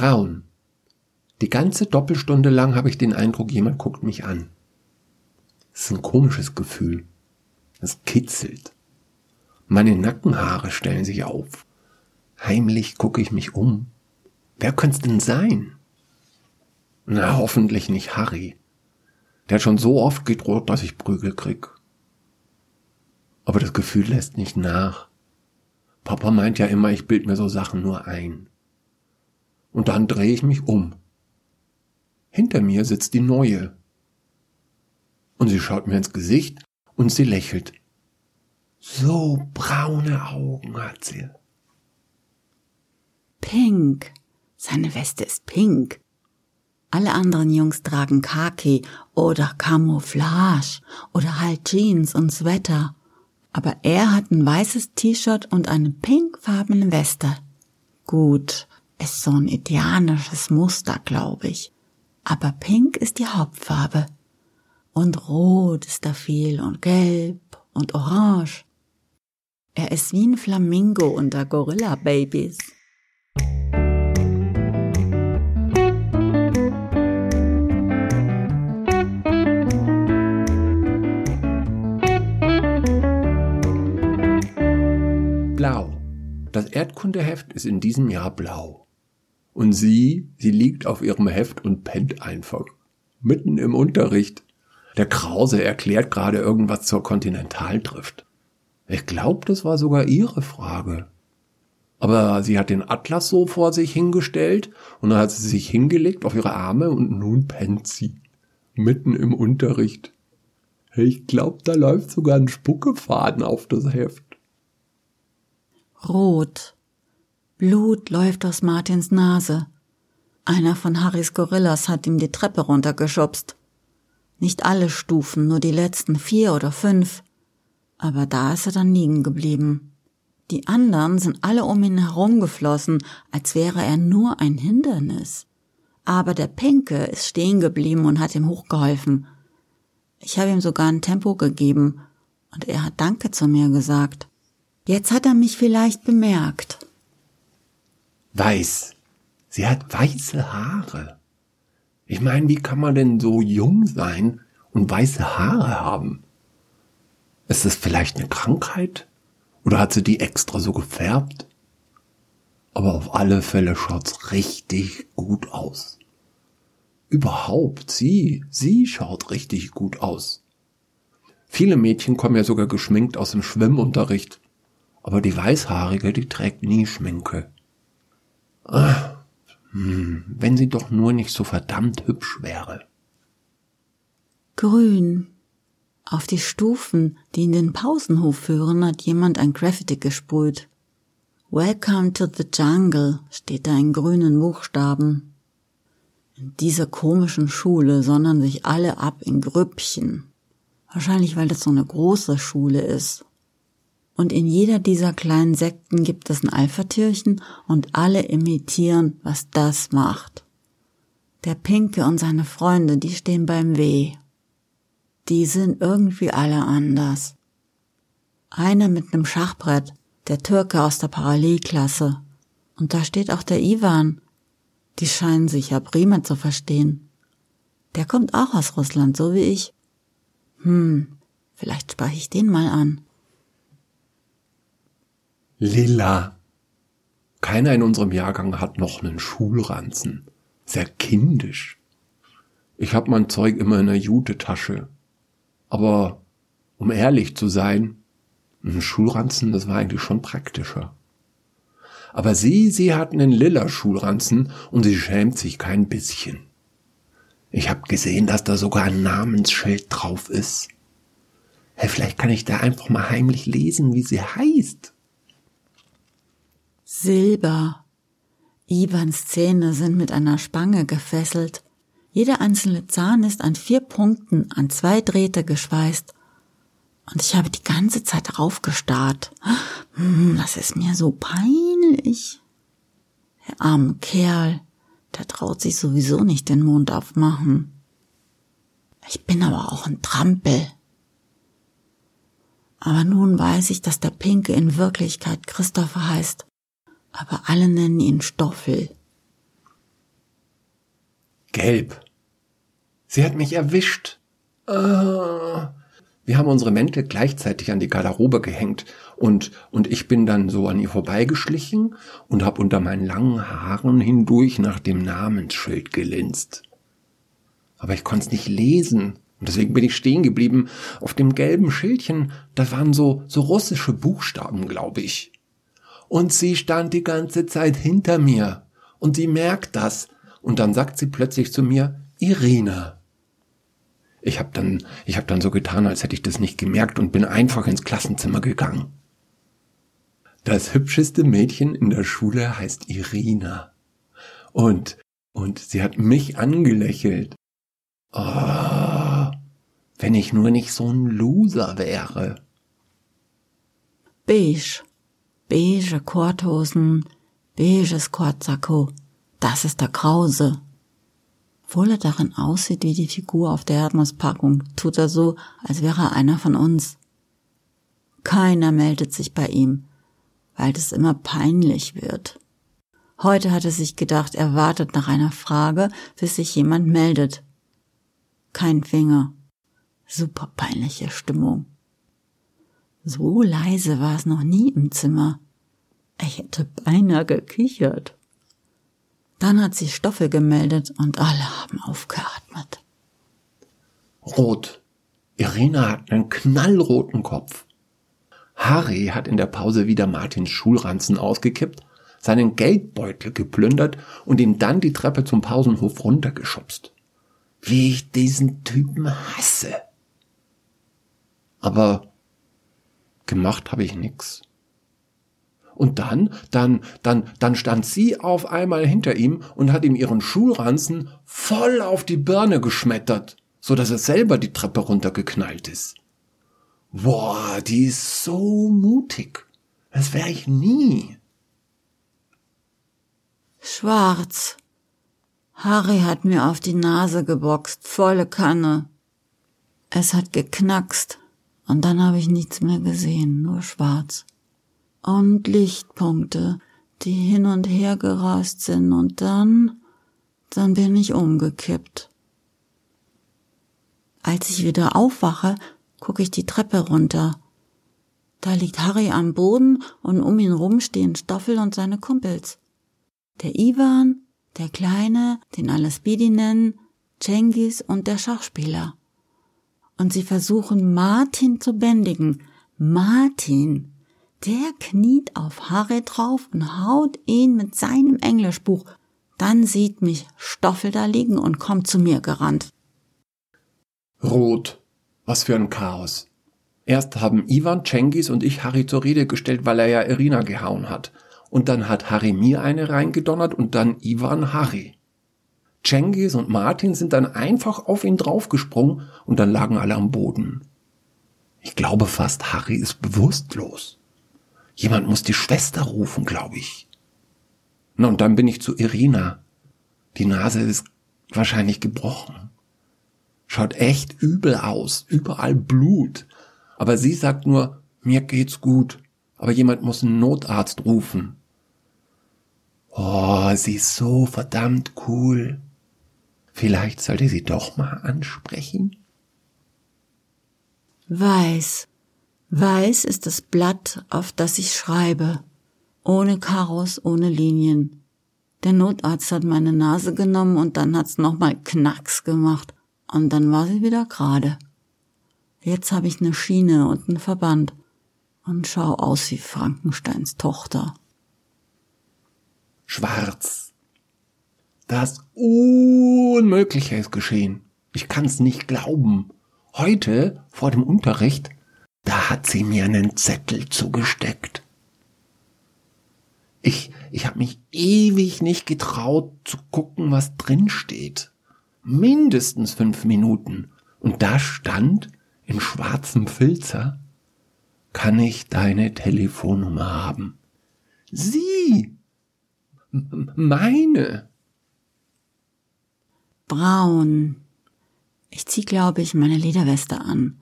Braun. Die ganze Doppelstunde lang habe ich den Eindruck, jemand guckt mich an. Es ist ein komisches Gefühl. Es kitzelt. Meine Nackenhaare stellen sich auf. Heimlich gucke ich mich um. Wer könnte es denn sein? Na, hoffentlich nicht Harry. Der hat schon so oft gedroht, dass ich Prügel krieg. Aber das Gefühl lässt nicht nach. Papa meint ja immer, ich bild mir so Sachen nur ein. Und dann drehe ich mich um. Hinter mir sitzt die Neue. Und sie schaut mir ins Gesicht und sie lächelt. So braune Augen hat sie. Pink. Seine Weste ist pink. Alle anderen Jungs tragen Khaki oder Camouflage oder halt Jeans und Sweater. Aber er hat ein weißes T-Shirt und eine pinkfarbene Weste. Gut, ist so ein indianisches Muster, glaube ich. Aber pink ist die Hauptfarbe. Und rot ist da viel und gelb und orange. Er ist wie ein Flamingo unter Gorilla-Babys. Blau. Das Erdkundeheft ist in diesem Jahr blau. Und sie, sie liegt auf ihrem Heft und pennt einfach. Mitten im Unterricht. Der Krause erklärt gerade irgendwas zur Kontinentaldrift. Ich glaube, das war sogar ihre Frage. Aber sie hat den Atlas so vor sich hingestellt und dann hat sie sich hingelegt auf ihre Arme und nun pennt sie. Mitten im Unterricht. Ich glaube, da läuft sogar ein Spuckefaden auf das Heft. Rot. Blut läuft aus Martins Nase. Einer von Harrys Gorillas hat ihm die Treppe runtergeschubst. Nicht alle Stufen, nur die letzten vier oder fünf. Aber da ist er dann liegen geblieben. Die anderen sind alle um ihn herumgeflossen, als wäre er nur ein Hindernis. Aber der Pinke ist stehen geblieben und hat ihm hochgeholfen. Ich habe ihm sogar ein Tempo gegeben und er hat Danke zu mir gesagt. Jetzt hat er mich vielleicht bemerkt. Weiß. Sie hat weiße Haare. Ich meine, wie kann man denn so jung sein und weiße Haare haben? Ist das vielleicht eine Krankheit? Oder hat sie die extra so gefärbt? Aber auf alle Fälle schaut's richtig gut aus. Überhaupt, sie, sie schaut richtig gut aus. Viele Mädchen kommen ja sogar geschminkt aus dem Schwimmunterricht. Aber die Weißhaarige, die trägt nie Schminke. Ach, wenn sie doch nur nicht so verdammt hübsch wäre. Grün. Auf die Stufen, die in den Pausenhof führen, hat jemand ein Graffiti gesprüht. Welcome to the Jungle steht da in grünen Buchstaben. In dieser komischen Schule sondern sich alle ab in Grüppchen. Wahrscheinlich, weil das so eine große Schule ist. Und in jeder dieser kleinen Sekten gibt es ein Alpha-Türchen und alle imitieren, was das macht. Der Pinke und seine Freunde, die stehen beim W. Die sind irgendwie alle anders. Einer mit nem Schachbrett, der Türke aus der Parallelklasse. Und da steht auch der Ivan. Die scheinen sich ja prima zu verstehen. Der kommt auch aus Russland, so wie ich. Hm, vielleicht spreche ich den mal an. Lila. Keiner in unserem Jahrgang hat noch einen Schulranzen. Sehr kindisch. Ich hab mein Zeug immer in der Jutetasche. Aber um ehrlich zu sein, ein Schulranzen, das war eigentlich schon praktischer. Aber sie, sie hat einen lila Schulranzen und sie schämt sich kein bisschen. Ich hab gesehen, dass da sogar ein Namensschild drauf ist. Hey, vielleicht kann ich da einfach mal heimlich lesen, wie sie heißt. Silber. Ivans Zähne sind mit einer Spange gefesselt. Jeder einzelne Zahn ist an vier Punkten an zwei Drähte geschweißt. Und ich habe die ganze Zeit raufgestarrt. Hm, das ist mir so peinlich. Der arme Kerl, der traut sich sowieso nicht den Mund aufmachen. Ich bin aber auch ein Trampel. Aber nun weiß ich, dass der Pinke in Wirklichkeit Christopher heißt aber alle nennen ihn Stoffel. Gelb. Sie hat mich erwischt. Ah. Wir haben unsere Mäntel gleichzeitig an die Garderobe gehängt und, und ich bin dann so an ihr vorbeigeschlichen und hab unter meinen langen Haaren hindurch nach dem Namensschild gelinst. Aber ich konnte es nicht lesen und deswegen bin ich stehen geblieben. Auf dem gelben Schildchen, da waren so, so russische Buchstaben, glaube ich. Und sie stand die ganze Zeit hinter mir und sie merkt das und dann sagt sie plötzlich zu mir, Irina. Ich habe dann, ich habe dann so getan, als hätte ich das nicht gemerkt und bin einfach ins Klassenzimmer gegangen. Das hübscheste Mädchen in der Schule heißt Irina. Und, und sie hat mich angelächelt. Oh, wenn ich nur nicht so ein Loser wäre. Beige. Beige Korthosen, beiges Kortsacko. Das ist der Krause. Obwohl er darin aussieht wie die Figur auf der Erdnusspackung, tut er so, als wäre er einer von uns. Keiner meldet sich bei ihm, weil es immer peinlich wird. Heute hat er sich gedacht, er wartet nach einer Frage, bis sich jemand meldet. Kein Finger. Super peinliche Stimmung. So leise war es noch nie im Zimmer. Ich hätte beinahe gekichert. Dann hat sich Stoffel gemeldet und alle haben aufgeatmet. Rot. Irina hat einen knallroten Kopf. Harry hat in der Pause wieder Martins Schulranzen ausgekippt, seinen Geldbeutel geplündert und ihn dann die Treppe zum Pausenhof runtergeschubst. Wie ich diesen Typen hasse. Aber gemacht habe ich nix. Und dann, dann, dann, dann stand sie auf einmal hinter ihm und hat ihm ihren Schulranzen voll auf die Birne geschmettert, so dass er selber die Treppe runtergeknallt ist. Boah, die ist so mutig. Das wäre ich nie. Schwarz. Harry hat mir auf die Nase geboxt, volle Kanne. Es hat geknackst, und dann habe ich nichts mehr gesehen, nur schwarz und Lichtpunkte, die hin und her gerast sind und dann, dann bin ich umgekippt. Als ich wieder aufwache, gucke ich die Treppe runter. Da liegt Harry am Boden und um ihn rum stehen Stoffel und seine Kumpels. Der Ivan, der Kleine, den alle Speedy nennen, Cengiz und der Schachspieler. Und sie versuchen Martin zu bändigen. Martin, der kniet auf Harry drauf und haut ihn mit seinem Englischbuch. Dann sieht mich Stoffel da liegen und kommt zu mir gerannt. Rot. Was für ein Chaos. Erst haben Ivan, Cengiz und ich Harry zur Rede gestellt, weil er ja Irina gehauen hat. Und dann hat Harry mir eine reingedonnert und dann Ivan Harry. Cengiz und Martin sind dann einfach auf ihn draufgesprungen und dann lagen alle am Boden. Ich glaube fast, Harry ist bewusstlos. Jemand muss die Schwester rufen, glaube ich. Na, und dann bin ich zu Irina. Die Nase ist wahrscheinlich gebrochen. Schaut echt übel aus, überall Blut. Aber sie sagt nur, mir geht's gut, aber jemand muss einen Notarzt rufen. Oh, sie ist so verdammt cool. Vielleicht sollte sie doch mal ansprechen? Weiß. Weiß ist das Blatt, auf das ich schreibe. Ohne Karos, ohne Linien. Der Notarzt hat meine Nase genommen und dann hat's nochmal Knacks gemacht. Und dann war sie wieder gerade. Jetzt habe ich eine Schiene und einen Verband und schau aus wie Frankensteins Tochter. Schwarz. Das Unmögliche ist geschehen. Ich kann's nicht glauben. Heute, vor dem Unterricht, da hat sie mir einen Zettel zugesteckt. Ich, ich habe mich ewig nicht getraut zu gucken, was drin steht. Mindestens fünf Minuten. Und da stand in schwarzem Filzer, kann ich deine Telefonnummer haben? Sie! M meine! Braun. Ich zieh, glaube ich, meine Lederweste an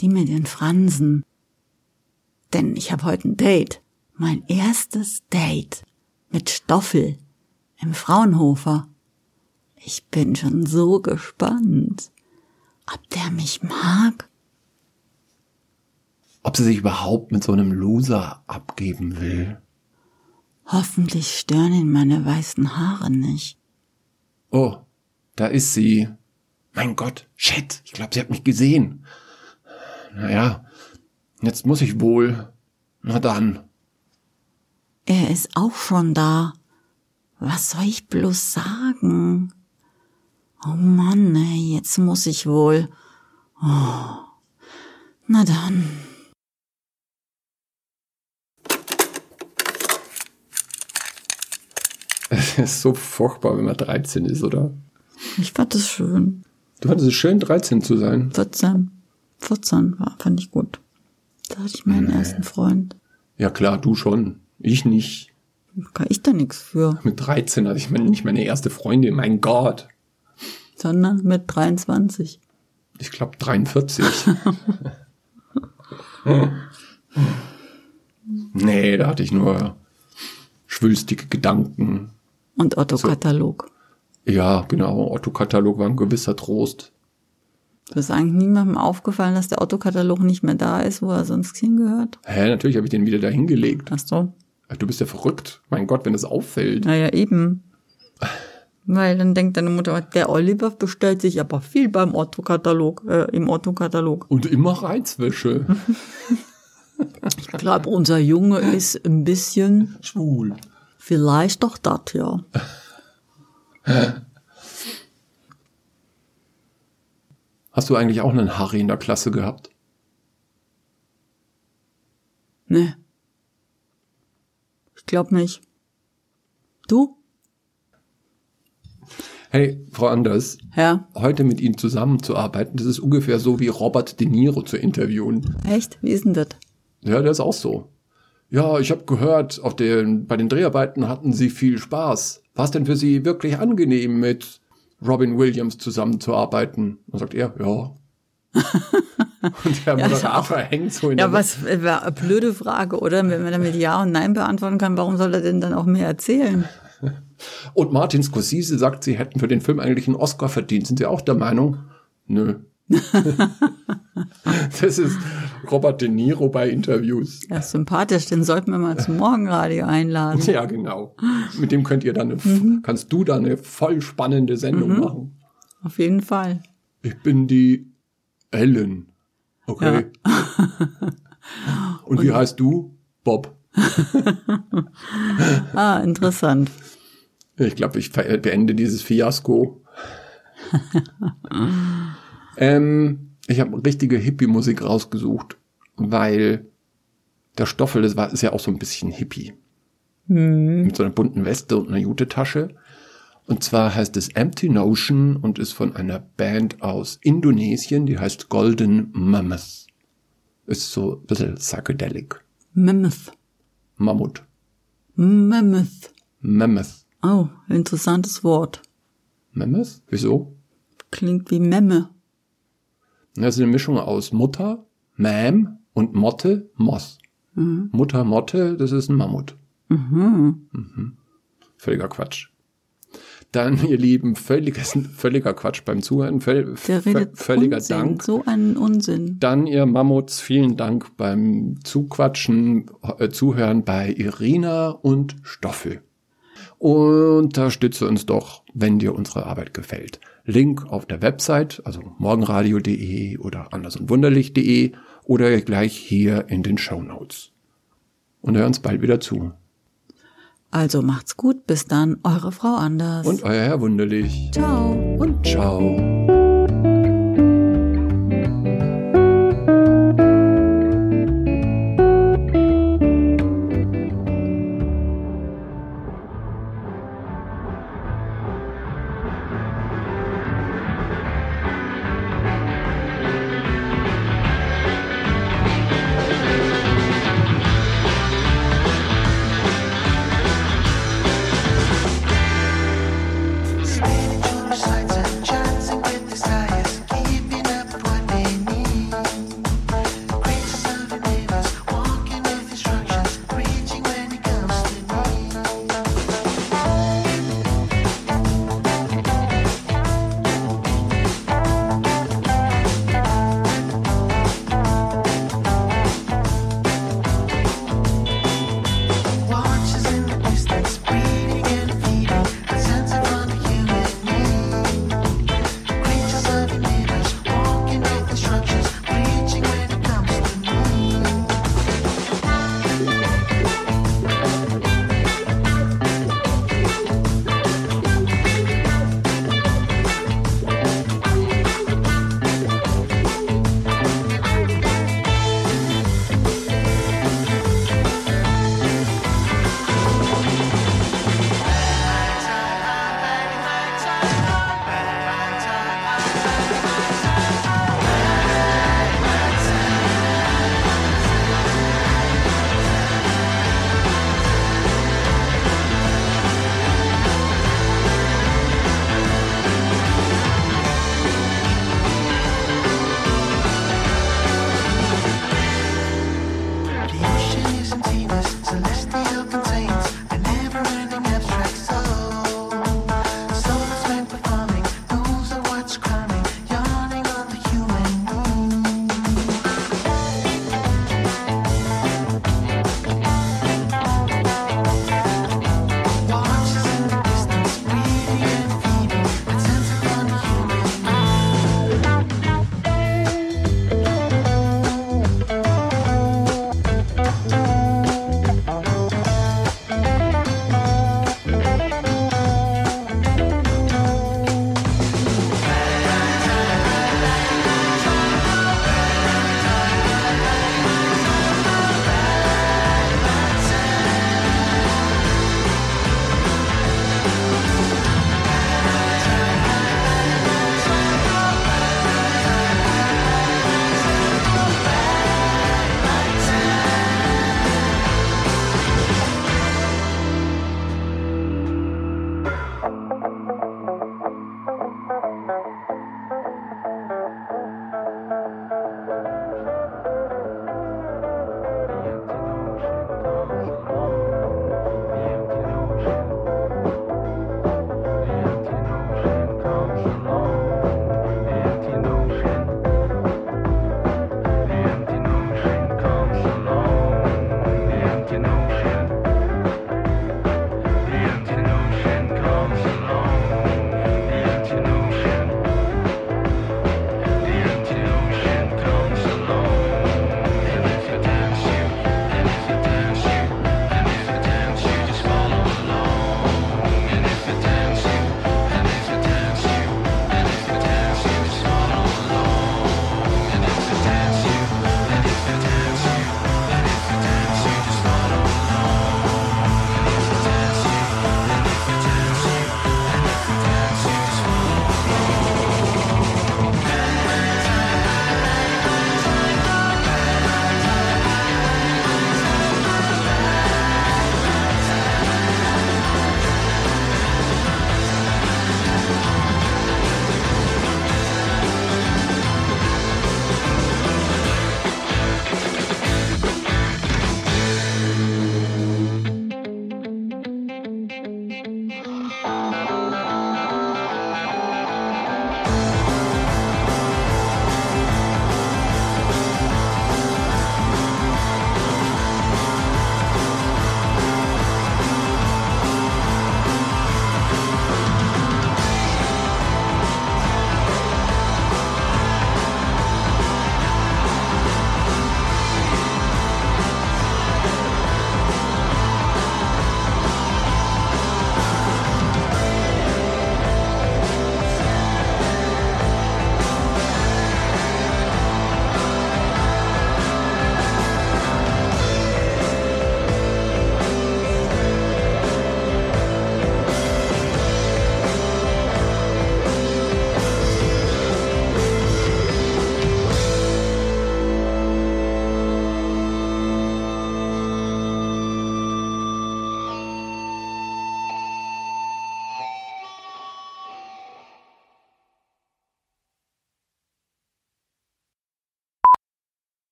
die mit den Fransen. Denn ich habe heute ein Date. Mein erstes Date mit Stoffel im Fraunhofer. Ich bin schon so gespannt, ob der mich mag. Ob sie sich überhaupt mit so einem Loser abgeben will. Hoffentlich stören ihn meine weißen Haare nicht. Oh, da ist sie. Mein Gott, shit, ich glaube, sie hat mich gesehen. Naja, jetzt muss ich wohl. Na dann. Er ist auch schon da. Was soll ich bloß sagen? Oh Mann, ey, jetzt muss ich wohl. Oh. Na dann. Es ist so furchtbar, wenn man 13 ist, oder? Ich fand es schön. Du fandest es schön, 13 zu sein. 14. 14 war, fand ich gut. Da hatte ich meinen ersten Freund. Ja klar, du schon. Ich nicht. Kann ich da nichts für. Mit 13 hatte ich meine, nicht meine erste Freundin, mein Gott. Sondern mit 23. Ich glaube 43. nee, da hatte ich nur schwülstige Gedanken. Und Otto-Katalog. Ja, genau. Otto-Katalog war ein gewisser Trost. Das ist eigentlich niemandem aufgefallen, dass der Otto-Katalog nicht mehr da ist, wo er sonst hingehört? Hä, natürlich habe ich den wieder da hingelegt. Ach so. Du bist ja verrückt. Mein Gott, wenn das auffällt. Naja, eben. Weil dann denkt deine Mutter, der Oliver bestellt sich aber viel beim Otto-Katalog, äh, im Otto-Katalog. Und immer Reizwäsche. Ich glaube, unser Junge ist ein bisschen, Schwul. vielleicht doch das, ja. Hast du eigentlich auch einen Harry in der Klasse gehabt? Nee. Ich glaube nicht. Du? Hey, Frau Anders, Ja. heute mit Ihnen zusammenzuarbeiten, das ist ungefähr so wie Robert De Niro zu interviewen. Echt? Wie ist denn das? Ja, der ist auch so. Ja, ich habe gehört, auf den, bei den Dreharbeiten hatten Sie viel Spaß. War es denn für Sie wirklich angenehm, mit Robin Williams zusammenzuarbeiten? Und sagt er, ja. und der Ja, Moderator hängt so in Ja, was war eine blöde Frage, oder? Wenn man damit Ja und Nein beantworten kann, warum soll er denn dann auch mehr erzählen? Und Martin Scorsese sagt, Sie hätten für den Film eigentlich einen Oscar verdient. Sind Sie auch der Meinung? Nö. das ist Robert De Niro bei Interviews. Ja, ist sympathisch, den sollten wir mal zum Morgenradio einladen. Ja, genau. Mit dem könnt ihr dann eine, Mhm. kannst du da eine voll spannende Sendung machen. Auf jeden Fall. Ich bin die Ellen. Okay. Und, wie heißt du? Bob. Ah, interessant. Ich glaube, ich beende dieses Fiasko. Ähm, ich habe richtige Hippie-Musik rausgesucht, weil der Stoffel, das war, ist ja auch so ein bisschen Hippie. Mit so einer bunten Weste und einer Jute-Tasche. Und zwar heißt es Empty Notion und ist von einer Band aus Indonesien, die heißt Golden Mammoth. Ist so ein bisschen psychedelic. Mammoth. Mammut. Mammoth. Mammoth. Oh, interessantes Wort. Mammoth? Wieso? Klingt wie Memme. Das ist eine Mischung aus Mutter, Mam und Motte, Moss. Mutter, Motte, das ist ein Mammut. Mhm. Völliger Quatsch. Dann, ihr Lieben, völliges, völliger Quatsch beim Zuhören, völ, Der redet völliger Unsinn, Dank. so einen Unsinn. Dann, ihr Mammuts, vielen Dank beim Zuquatschen, äh, Zuhören bei Irina und Stoffel. Unterstütze uns doch, wenn dir unsere Arbeit gefällt. Link auf der Website, also morgenradio.de oder andersundwunderlich.de oder gleich hier in den Show Notes. Und hör uns bald wieder zu. Also macht's gut, bis dann, eure Frau Anders. Und euer Herr Wunderlich. ciao. Und ciao.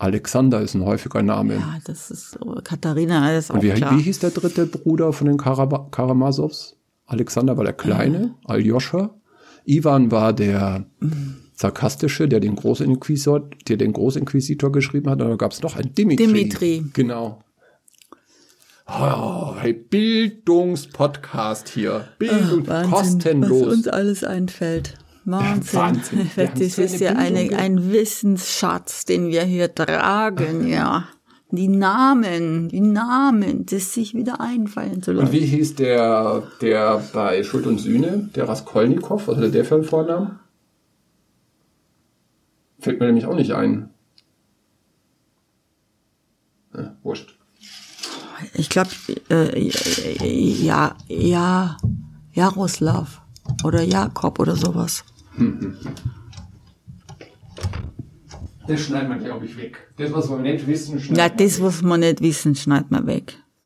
Alexander ist ein häufiger Name. Ja, das ist so. Katharina, auch Und wie, klar. wie hieß der dritte Bruder von den Karaba Karamasows? Alexander war der Kleine, Aljoscha. Ivan war der sarkastische, der den Großinquisitor, der den Großinquisitor geschrieben hat. Und da gab es noch einen Dimitri. Dimitri. Genau. Oh, hey, Bildungspodcast hier. Bildung, Wahnsinn, kostenlos. was uns alles einfällt. Wahnsinn. Wahnsinn. Das ist ja eine, ein Wissensschatz, den wir hier tragen, ja. Die Namen, die Namen, das sich wieder einfallen zu Und lassen. wie hieß der, der bei Schuld und Sühne, der Raskolnikow? Was hatte der für einen Vornamen? Fällt mir nämlich auch nicht ein. Äh, wurscht. Ich glaube, äh, ja, ja, Jaroslav oder Jakob oder sowas. Das schneidet man, glaube ich, weg. Das, was wir nicht wissen, Ja, das, was man nicht wissen, schneidet man weg.